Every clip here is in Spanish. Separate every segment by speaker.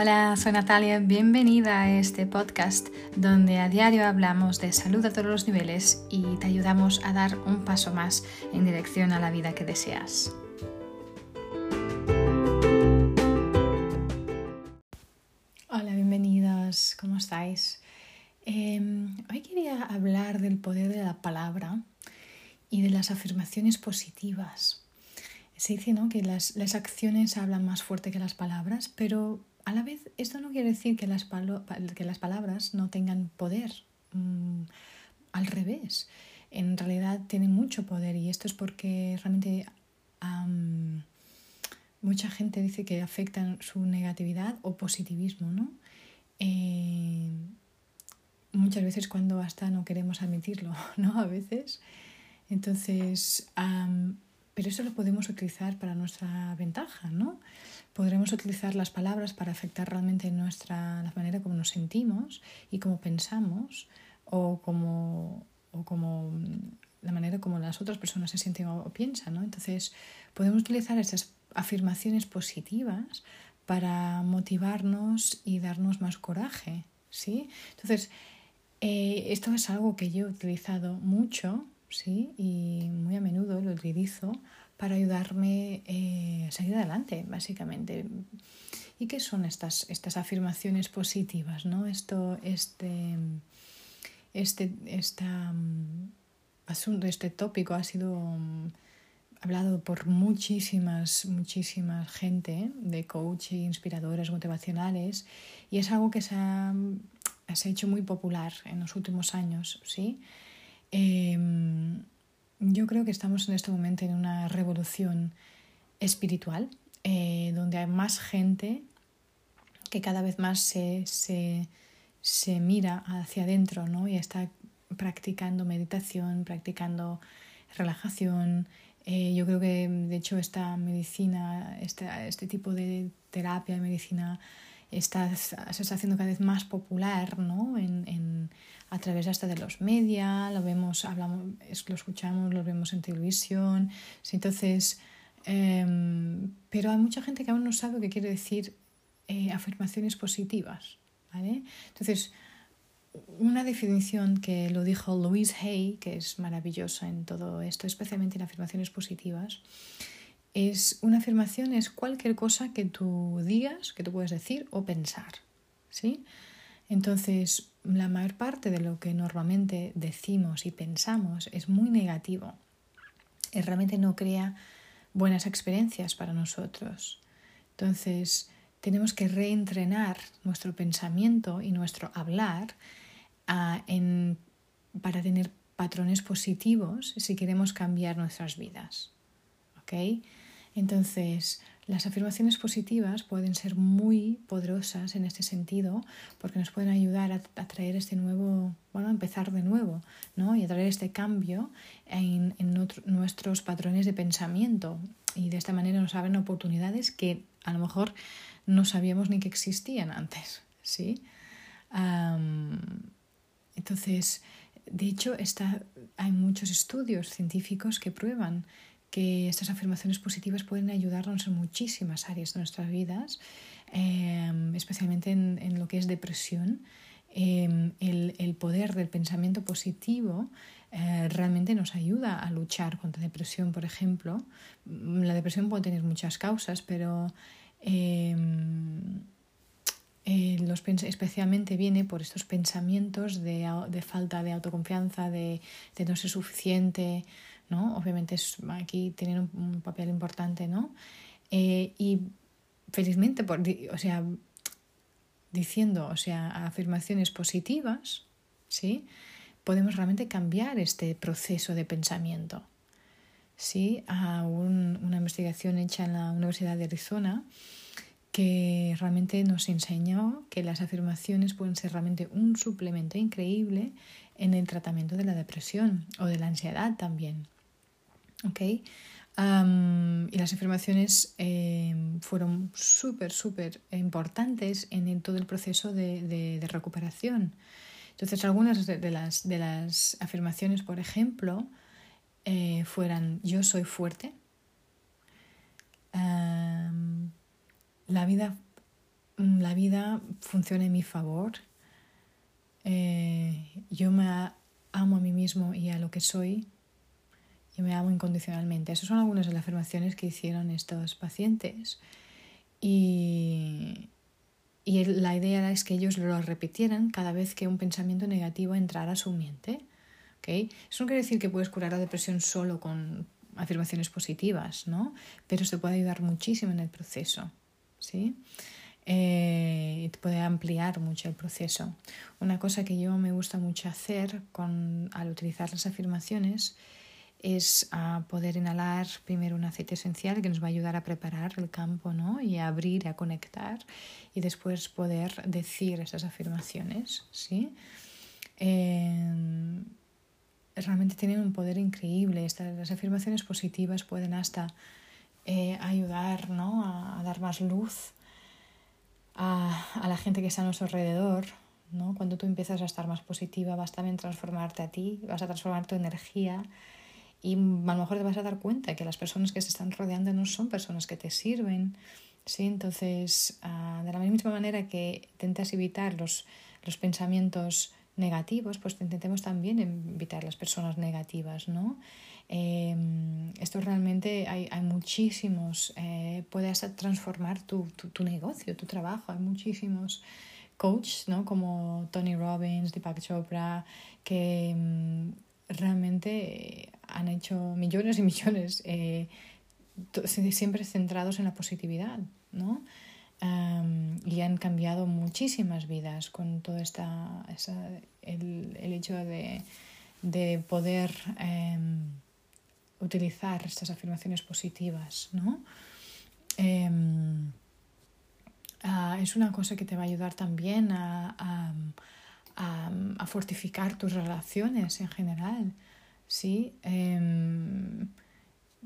Speaker 1: Hola, soy Natalia, bienvenida a este podcast donde a diario hablamos de salud a todos los niveles y te ayudamos a dar un paso más en dirección a la vida que deseas. Hola, bienvenidos, ¿cómo estáis? Em, hoy quería hablar del poder de la palabra y de las afirmaciones positivas. Se dice ¿no? que las, las acciones hablan más fuerte que las palabras, pero a la vez, esto no quiere decir que las, que las palabras no tengan poder. Mm, al revés, en realidad tienen mucho poder y esto es porque realmente mucha gente dice que afectan su negatividad o positivismo, ¿no? Eh, muchas veces cuando hasta no queremos admitirlo, ¿no? A veces. Entonces, pero eso lo podemos utilizar para nuestra ventaja, ¿no? Podremos utilizar las palabras para afectar realmente nuestra, la manera como nos sentimos y cómo pensamos o como, o como la manera como las otras personas se sienten o, piensan, ¿no? Entonces, podemos utilizar esas afirmaciones positivas para motivarnos y darnos más coraje, ¿sí? Entonces, eh, esto es algo que yo he utilizado mucho ¿sí? Y muy a menudo lo utilizo para ayudarme eh, a salir adelante, básicamente. ¿Y qué son estas, estas afirmaciones positivas? ¿no? Esto, este, este, esta, mm, asunto, este tópico ha sido mm, hablado por muchísimas, muchísimas gente de coach, inspiradores, motivacionales, y es algo que se ha, se ha hecho muy popular en los últimos años, ¿sí? Em, yo creo que estamos en este momento en una revolución espiritual, eh, donde hay más gente que cada vez más se, se, se mira hacia adentro ¿no? y está practicando meditación, practicando relajación. Eh, yo creo que de hecho esta medicina, este, este tipo de terapia, de medicina, está, se está haciendo cada vez más popular ¿no? en, en a través hasta de los media, lo vemos, hablamos, lo escuchamos, lo vemos en televisión. Entonces, em, pero hay mucha gente que aún no sabe qué quiere decir eh, afirmaciones positivas. ¿vale? Entonces, una definición que lo dijo Louise Hay, que es maravillosa en todo esto, especialmente en afirmaciones positivas, es una afirmación es cualquier cosa que tú digas, que tú puedes decir o pensar. ¿sí? Entonces, la mayor parte de lo que normalmente decimos y pensamos es muy negativo realmente no crea buenas experiencias para nosotros. Entonces, tenemos que reentrenar nuestro pensamiento y nuestro hablar ah, para tener patrones positivos si queremos cambiar nuestras vidas. ¿Ok? Entonces, las afirmaciones positivas pueden ser muy poderosas en este sentido porque nos pueden ayudar a, traer este nuevo, bueno, a empezar de nuevo, ¿no? Y a traer este cambio en, nuestros patrones de pensamiento. Y de esta manera nos abren oportunidades que a lo mejor no sabíamos ni que existían antes, ¿sí? entonces, de hecho, está, hay muchos estudios científicos que prueban que estas afirmaciones positivas pueden ayudarnos en muchísimas áreas de nuestras vidas, em, especialmente en, lo que es depresión. Em, el, poder del pensamiento positivo eh, realmente nos ayuda a luchar contra depresión, por ejemplo. La depresión puede tener muchas causas, pero em, eh, los, especialmente viene por estos pensamientos de, de falta de autoconfianza, de, de no ser suficiente, ¿no? Obviamente es, aquí tienen un, papel importante, ¿no? Eh, y felizmente, por, o sea, diciendo, o sea, afirmaciones positivas, ¿sí? Podemos realmente cambiar este proceso de pensamiento. Sí, a una investigación hecha en la Universidad de Arizona que realmente nos enseñó que las afirmaciones pueden ser realmente un suplemento increíble en el tratamiento de la depresión o de la ansiedad también. ¿Ok? y las afirmaciones em, fueron súper, súper importantes en todo el proceso de, recuperación. Entonces, algunas de, las, de las afirmaciones, por ejemplo, eh, fueran yo soy fuerte, la vida mm, la vida funcione en mi favor. Eh, yo me amo a mí mismo y a lo que soy. Y me amo incondicionalmente. Esas son algunas de las afirmaciones que hicieron estos pacientes. Y, y la idea es que ellos lo repitieran cada vez que un pensamiento negativo entrara a su mente. ¿okay? Eso no quiere decir que puedes curar la depresión solo con afirmaciones positivas, ¿no? Pero se puede ayudar muchísimo en el proceso, ¿sí? Eh, puede ampliar mucho el proceso. Una cosa que yo me gusta mucho hacer con, al utilizar las afirmaciones es ah, poder inhalar primero un aceite esencial que nos va a ayudar a preparar el campo ¿no? y a abrir, a conectar y después poder decir esas afirmaciones. ¿sí? Eh, realmente tienen un poder increíble. Estas, las afirmaciones positivas pueden hasta eh, ayudar ¿no? a, dar más luz a, a, la gente que está a nuestro alrededor. ¿no? Cuando tú empiezas a estar más positiva, vas también a transformarte a ti, vas a transformar tu energía y a lo mejor te vas a dar cuenta que las personas que se están rodeando no son personas que te sirven. ¿sí? Entonces, uh, de la misma manera que intentas evitar los, los pensamientos negativos, pues intentemos también evitar las personas negativas, ¿no? Eh, esto realmente hay, hay muchísimos, eh, puede hasta transformar tu, tu, tu, negocio, tu trabajo, hay muchísimos coaches, ¿no? Como Tony Robbins, Deepak Chopra, que um, realmente han hecho millones y millones, eh, siempre centrados en la positividad, ¿no? y han cambiado muchísimas vidas con todo esta, el, el, hecho de, de poder um, utilizar estas afirmaciones positivas. ¿no? Um, uh, es una cosa que te va a ayudar también a, a, fortificar tus relaciones en general. ¿sí? Um,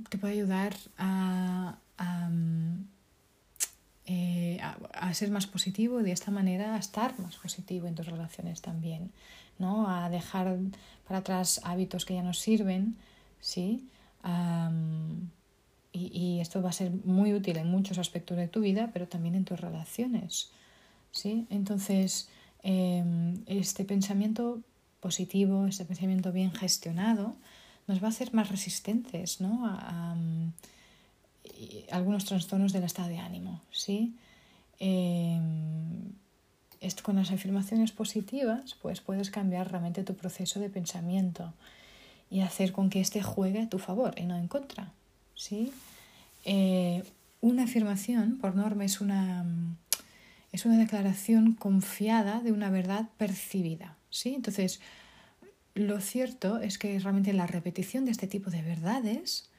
Speaker 1: te puede ayudar a, a eh, a, ser más positivo y de esta manera a estar más positivo en tus relaciones también, ¿no? A dejar para atrás hábitos que ya no sirven, ¿sí? y, y, esto va a ser muy útil en muchos aspectos de tu vida, pero también en tus relaciones, ¿sí? Entonces, em, este pensamiento positivo, este pensamiento bien gestionado, nos va a hacer más resistentes, ¿no? A, algunos trastornos del estado de ánimo, ¿sí? Eh, con las afirmaciones positivas, pues puedes cambiar realmente tu proceso de pensamiento y hacer con que éste juegue a tu favor y no en contra, ¿sí? Eh, una afirmación, por norma, es una, es una declaración confiada de una verdad percibida, ¿sí? Entonces, lo cierto es que realmente la repetición de este tipo de verdades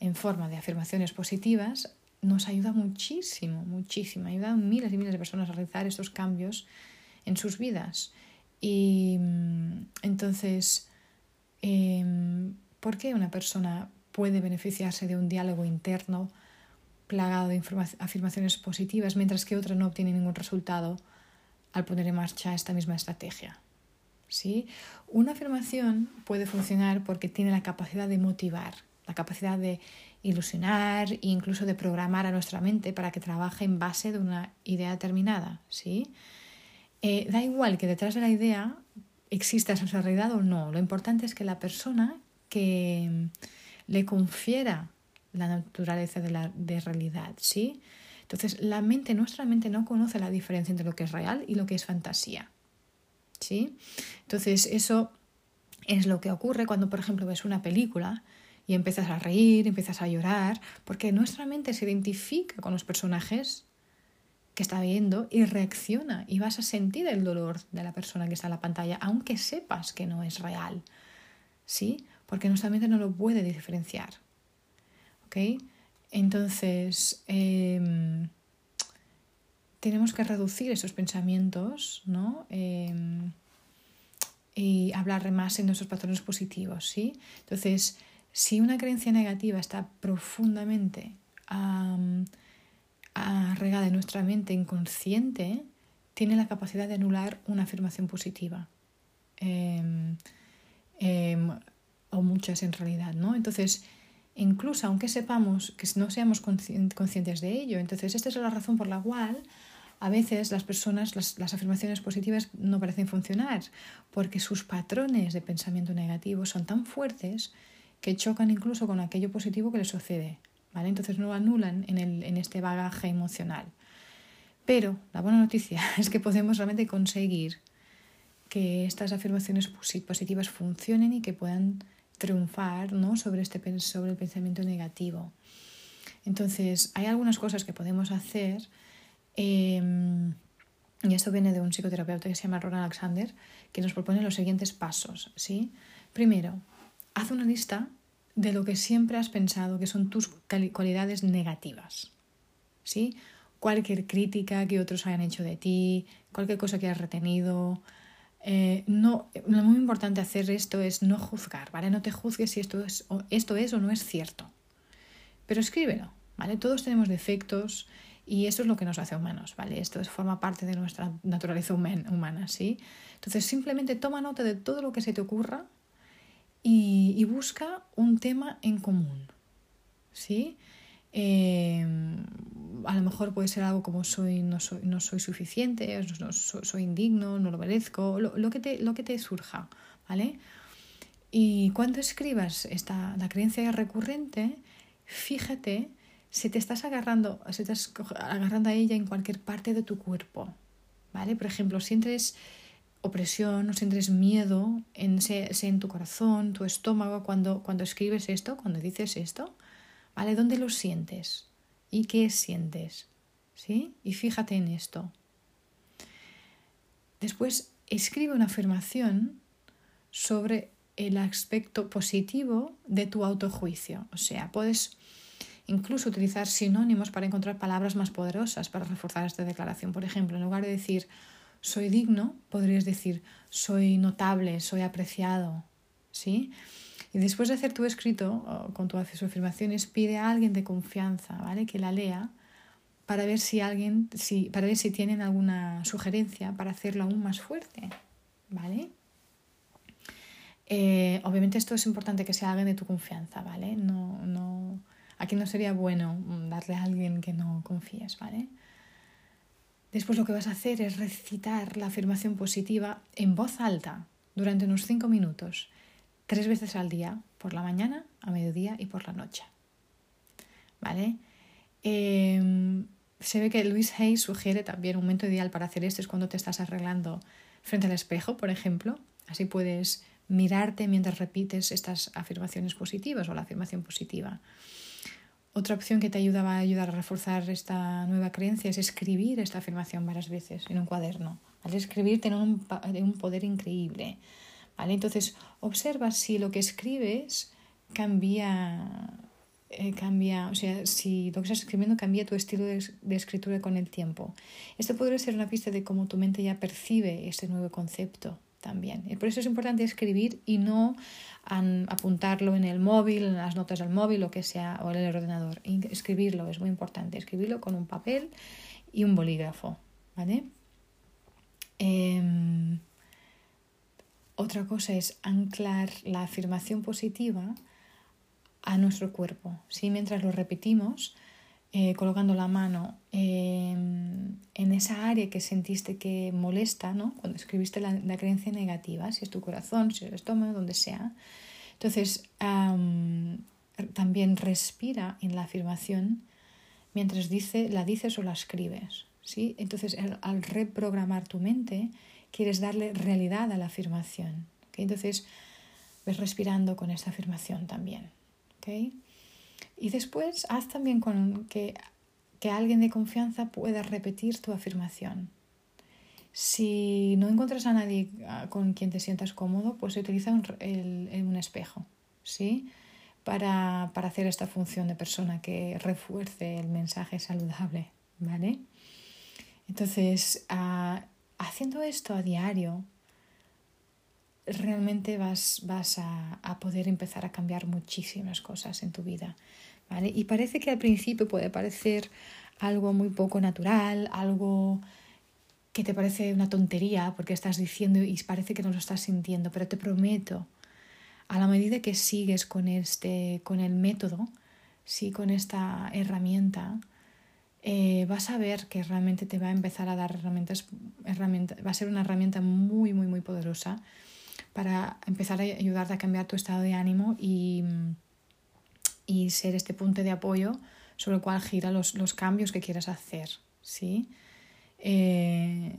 Speaker 1: en forma de afirmaciones positivas nos ayuda muchísimo, muchísimo. Ayuda a miles y miles de personas a realizar estos cambios en sus vidas. Y mm, entonces, em, ¿por qué una persona puede beneficiarse de un diálogo interno plagado de afirmaciones positivas, mientras que otra no obtiene ningún resultado al poner en marcha esta misma estrategia? ¿Sí? Una afirmación puede funcionar porque tiene la capacidad de motivar, la capacidad de ilusionar e incluso de programar a nuestra mente para que trabaje en base de una idea determinada, ¿sí? Eh, da igual que detrás de la idea exista esa realidad o no, lo importante es que la persona que le confiera la naturaleza de la de realidad, ¿sí? Entonces, la mente, nuestra mente no conoce la diferencia entre lo que es real y lo que es fantasía, ¿sí? Entonces, eso es lo que ocurre cuando, por ejemplo, ves una película y empiezas a reír, empiezas a llorar, porque nuestra mente se identifica con los personajes que está viendo y reacciona y vas a sentir el dolor de la persona que está en la pantalla, aunque sepas que no es real, ¿sí? Porque nuestra mente no lo puede diferenciar, ¿ok? Entonces, eh, tenemos que reducir esos pensamientos, ¿no? Eh, y hablar más en nuestros patrones positivos, ¿sí? Entonces, si una creencia negativa está profundamente arraigada en nuestra mente inconsciente, tiene la capacidad de anular una afirmación positiva. Em, em, o muchas en realidad, ¿no? Entonces, incluso aunque sepamos que no seamos conscientes de ello, entonces esta es la razón por la cual a veces las personas, las, afirmaciones positivas no parecen funcionar porque sus patrones de pensamiento negativo son tan fuertes que chocan incluso con aquello positivo que les sucede. ¿vale? Entonces no anulan en, el, en este bagaje emocional. Pero la buena noticia es que podemos realmente conseguir que estas afirmaciones positivas funcionen y que puedan triunfar ¿no? sobre, este, sobre el pensamiento negativo. Entonces, hay algunas cosas que podemos hacer, em, y esto viene de un psicoterapeuta que se llama Ron Alexander, que nos propone los siguientes pasos. ¿sí? Primero, haz una lista de lo que siempre has pensado que son tus cualidades negativas. ¿sí? Cualquier crítica que otros hayan hecho de ti, cualquier cosa que has retenido, eh, no, lo muy importante hacer esto es no juzgar, ¿vale? No te juzgues si esto es, o, esto es o no es cierto. Pero escríbelo, ¿vale? Todos tenemos defectos y eso es lo que nos hace humanos, ¿vale? Esto es, forma parte de nuestra naturaleza humana, ¿sí? Entonces simplemente toma nota de todo lo que se te ocurra y, y busca un tema en común, ¿sí? Eh, a lo mejor puede ser algo como soy, no soy, no soy suficiente, no, soy, indigno, no lo merezco, lo, que te, lo que te surja, ¿vale? Y cuando escribas esta, la creencia recurrente, fíjate si te estás agarrando, si estás agarrando a ella en cualquier parte de tu cuerpo, ¿vale? Por ejemplo, sientes opresión o sientes miedo en, en tu corazón, tu estómago, cuando, cuando escribes esto, cuando dices esto, ¿vale? ¿Dónde lo sientes? ¿Y qué sientes? ¿Sí? Y fíjate en esto. Después, escribe una afirmación sobre el aspecto positivo de tu autojuicio. O sea, puedes incluso utilizar sinónimos para encontrar palabras más poderosas para reforzar esta declaración. Por ejemplo, en lugar de decir soy digno, podrías decir soy notable, soy apreciado. ¿Sí? Después de hacer tu escrito con tus afirmaciones, pide a alguien de confianza, ¿vale? Que la lea para ver si alguien, si, para ver si tienen alguna sugerencia para hacerlo aún más fuerte, ¿vale? Eh, obviamente esto es importante que sea alguien de tu confianza, ¿vale? No, no, aquí no sería bueno darle a alguien que no confíes, ¿vale? Después lo que vas a hacer es recitar la afirmación positiva en voz alta durante unos cinco minutos tres veces al día, por la mañana, a mediodía y por la noche. ¿Vale? Em, se ve que Luis Hayes sugiere también un momento ideal para hacer esto es cuando te estás arreglando frente al espejo, por ejemplo. Así puedes mirarte mientras repites estas afirmaciones positivas o la afirmación positiva. Otra opción que te ayuda, va a ayudar a reforzar esta nueva creencia es escribir esta afirmación varias veces en un cuaderno. Al escribir tiene un, un poder increíble. Entonces, observa si lo que escribes cambia, eh, cambia, o sea, si lo que estás escribiendo cambia tu estilo de, escritura con el tiempo. Esto podría ser una pista de cómo tu mente ya percibe este nuevo concepto también. Y por eso es importante escribir y no apuntarlo en el móvil, en las notas del móvil, lo que sea, o en el ordenador. Escribirlo es muy importante, escribirlo con un papel y un bolígrafo, ¿vale? Em, otra cosa es anclar la afirmación positiva a nuestro cuerpo. ¿sí? Mientras lo repetimos, eh, colocando la mano en esa área que sentiste que molesta, ¿no? cuando escribiste la, creencia negativa, si es tu corazón, si es el estómago, donde sea. Entonces, también respira en la afirmación mientras dice, la dices o la escribes. ¿sí? Entonces, al reprogramar tu mente, quieres darle realidad a la afirmación. Entonces, ves respirando con esta afirmación también. Y después, haz también con que, que alguien de confianza pueda repetir tu afirmación. Si no encuentras a nadie ah, con quien te sientas cómodo, pues utiliza un, un espejo, ¿sí? Para, para, hacer esta función de persona que refuerce el mensaje saludable, ¿vale? Entonces, uh, haciendo esto a diario, realmente vas, vas a, a, poder empezar a cambiar muchísimas cosas en tu vida. ¿vale? Y parece que al principio puede parecer algo muy poco natural, algo que te parece una tontería porque estás diciendo y parece que no lo estás sintiendo, pero te prometo, a la medida que sigues con, este, con el método, sí, con esta herramienta, eh, vas a ver que realmente te va a empezar a dar herramientas, herramientas, va a ser una herramienta muy, muy, muy poderosa para empezar a ayudarte a cambiar tu estado de ánimo y, y ser este punto de apoyo sobre el cual gira los, los cambios que quieras hacer. ¿sí? Eh,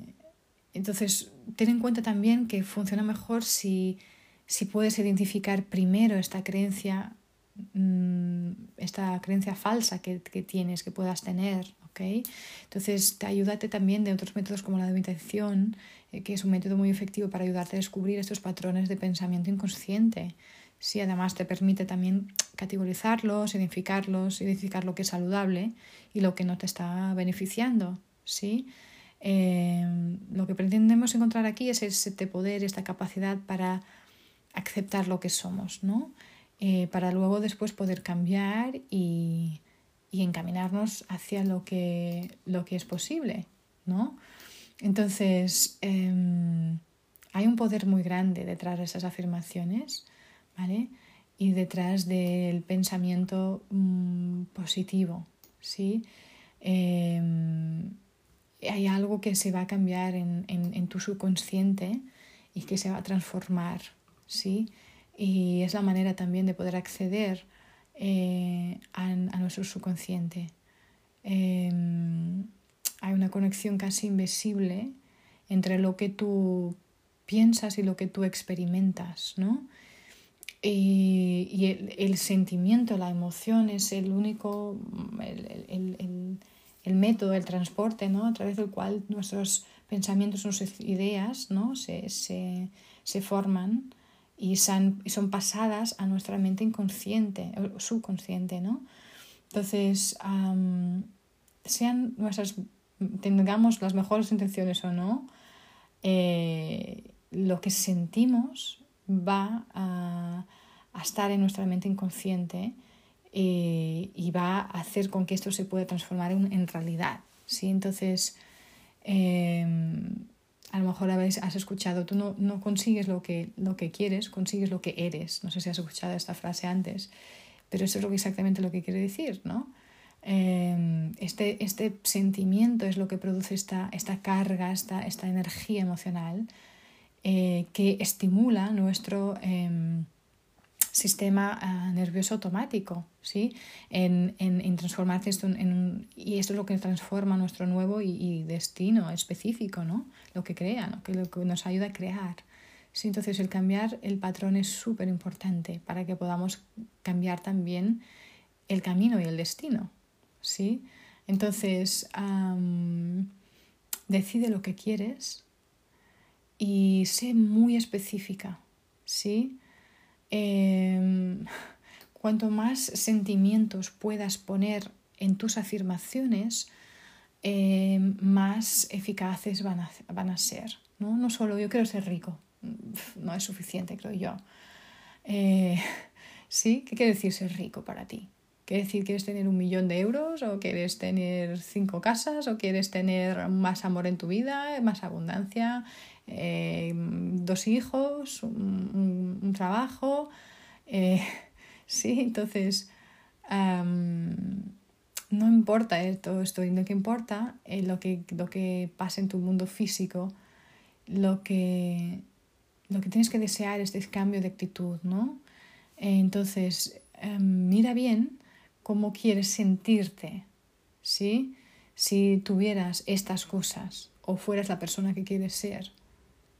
Speaker 1: entonces, ten en cuenta también que funciona mejor si, si puedes identificar primero esta creencia, esta creencia falsa que, que, tienes, que puedas tener. ¿okay? Entonces, te ayúdate también de otros métodos como la meditación, eh, que es un método muy efectivo para ayudarte a descubrir estos patrones de pensamiento inconsciente. Sí, además te permite también categorizarlos, identificarlos, identificar lo que es saludable y lo que no te está beneficiando. ¿sí? Eh, lo que pretendemos encontrar aquí es este poder, esta capacidad para aceptar lo que somos, ¿no? Eh, para luego después poder cambiar y, y encaminarnos hacia lo que, lo que es posible, ¿no? Entonces, em, hay un poder muy grande detrás de esas afirmaciones, ¿vale? Y detrás del pensamiento mm, positivo, ¿sí? Em, hay algo que se va a cambiar en, en, tu subconsciente y que se va a transformar, ¿sí? Y es la manera también de poder acceder eh, a, nuestro subconsciente. Em, hay una conexión casi invisible entre lo que tú piensas y lo que tú experimentas, ¿no? Y, el, el, sentimiento, la emoción es el único, el, el, el, método, el transporte, ¿no? A través del cual nuestros pensamientos, nuestras ideas, ¿no? Se, se, se forman y son, son, pasadas a nuestra mente inconsciente, o subconsciente, ¿no? Entonces, sean nuestras tengamos las mejores intenciones o no, eh, lo que sentimos va a, estar en nuestra mente inconsciente eh, y va a hacer con que esto se pueda transformar en, realidad. ¿sí? Entonces, em, a lo mejor has escuchado, tú no, no consigues lo que, lo que quieres, consigues lo que eres. No sé si has escuchado esta frase antes, pero eso es lo que exactamente lo que quiere decir, ¿no? Em, este, este, sentimiento es lo que produce esta, esta carga, esta, esta, energía emocional eh, que estimula nuestro em, sistema ah, nervioso automático, ¿sí? En, en, transformarse esto en un, y esto es lo que transforma nuestro nuevo y, destino específico, ¿no? Lo que crea, ¿no? que lo que nos ayuda a crear. ¿sí? Entonces el cambiar el patrón es súper importante para que podamos cambiar también el camino y el destino. ¿sí? Entonces, decide lo que quieres y sé muy específica, ¿sí? Em, cuanto más sentimientos puedas poner en tus afirmaciones, em, más eficaces van a, van a ser. ¿no? no solo yo quiero ser rico, no es suficiente, creo yo. Eh, ¿Sí? ¿Qué quiere decir ser rico para ti? ¿Quiere decir quieres tener un millón de euros o quieres tener cinco casas o quieres tener más amor en tu vida, más abundancia, eh, dos hijos, un, trabajo? Eh, sí, entonces no importa todo esto, lo que importa es lo que, lo que pasa en tu mundo físico, lo que, lo que tienes que desear es este cambio de actitud, ¿no? Entonces, mira bien cómo quieres sentirte, ¿sí? Si tuvieras estas cosas o fueras la persona que quieres ser,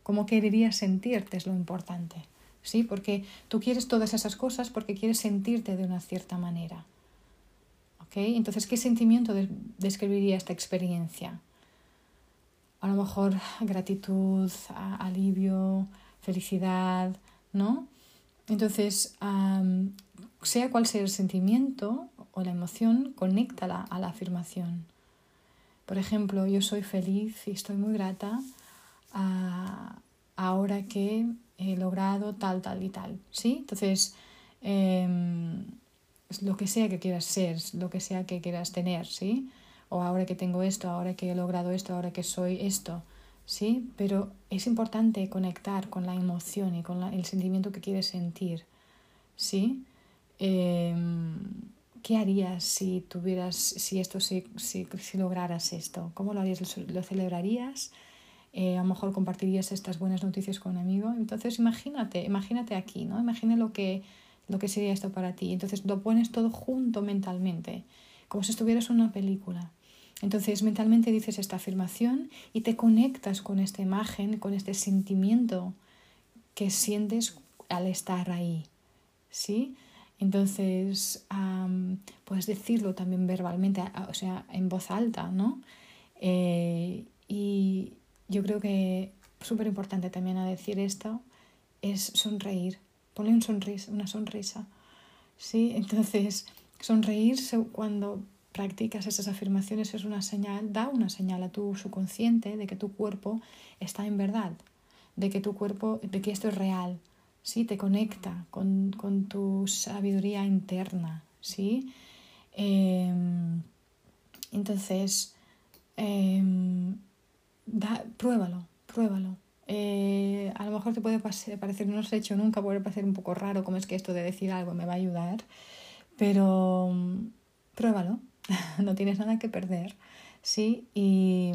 Speaker 1: cómo quererías sentirte es lo importante, ¿sí? Porque tú quieres todas esas cosas porque quieres sentirte de una cierta manera. ¿Ok? Entonces, ¿qué sentimiento describiría esta experiencia? A lo mejor gratitud, alivio, felicidad, ¿no? Entonces, sea cual sea el sentimiento o la emoción, conéctala a la afirmación. Por ejemplo, yo soy feliz y estoy muy grata ahora que he logrado tal, tal y tal. ¿sí? Entonces, em, lo que sea que quieras ser, lo que sea que quieras tener, ¿sí? O ahora que tengo esto, ahora que he logrado esto, ahora que soy esto, ¿sí? Pero es importante conectar con la emoción y con el sentimiento que quieres sentir, ¿sí? Em, ¿qué harías si tuvieras, si esto, si, si, lograras esto? ¿Cómo lo harías? ¿Lo celebrarías? Eh, a lo mejor compartirías estas buenas noticias con un amigo. Entonces imagínate, imagínate aquí, ¿no? Imagina lo que, lo que sería esto para ti. Entonces lo pones todo junto mentalmente, como si estuvieras en una película. Entonces mentalmente dices esta afirmación y te conectas con esta imagen, con este sentimiento que sientes al estar ahí. ¿Sí? Entonces, puedes decirlo también verbalmente, o sea, en voz alta, ¿no? Eh, y yo creo que súper importante también a decir esto es sonreír. Ponle un sonrisa, una sonrisa. ¿Sí? Entonces, sonreír cuando practicas esas afirmaciones es una señal, da una señal a tu subconsciente de que tu cuerpo está en verdad, de que tu cuerpo, de que esto es real, ¿sí? Te conecta con, tu sabiduría interna, ¿sí? Em, entonces, em, pruébalo, pruébalo. Eh, a lo mejor te puede parecer, no lo has hecho nunca, puede parecer un poco raro como es que esto de decir algo me va a ayudar, pero pruébalo, no tienes nada que perder, ¿sí? Y,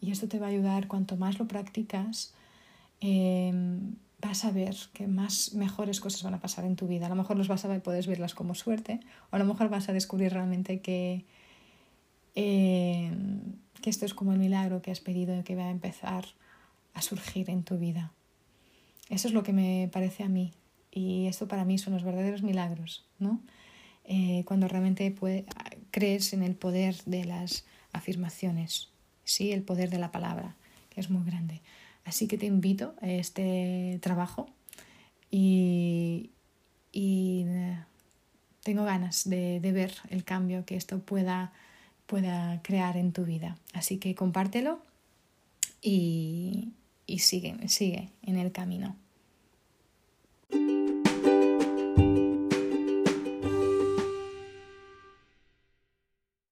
Speaker 1: y, esto te va a ayudar cuanto más lo practicas, em, vas a ver que más mejores cosas van a pasar en tu vida. A lo mejor los vas a puedes verlas como suerte, o a lo mejor vas a descubrir realmente que, eh, que esto es como el milagro que has pedido y que va a empezar a surgir en tu vida. Eso es lo que me parece a mí. Y esto para mí son los verdaderos milagros, ¿no? Eh, cuando realmente crees en el poder de las afirmaciones, ¿sí? el poder de la palabra, que es muy grande. Así que te invito a este trabajo y, eh, tengo ganas de, ver el cambio que esto pueda, pueda crear en tu vida. Así que compártelo y, y sigue, sigue en el camino.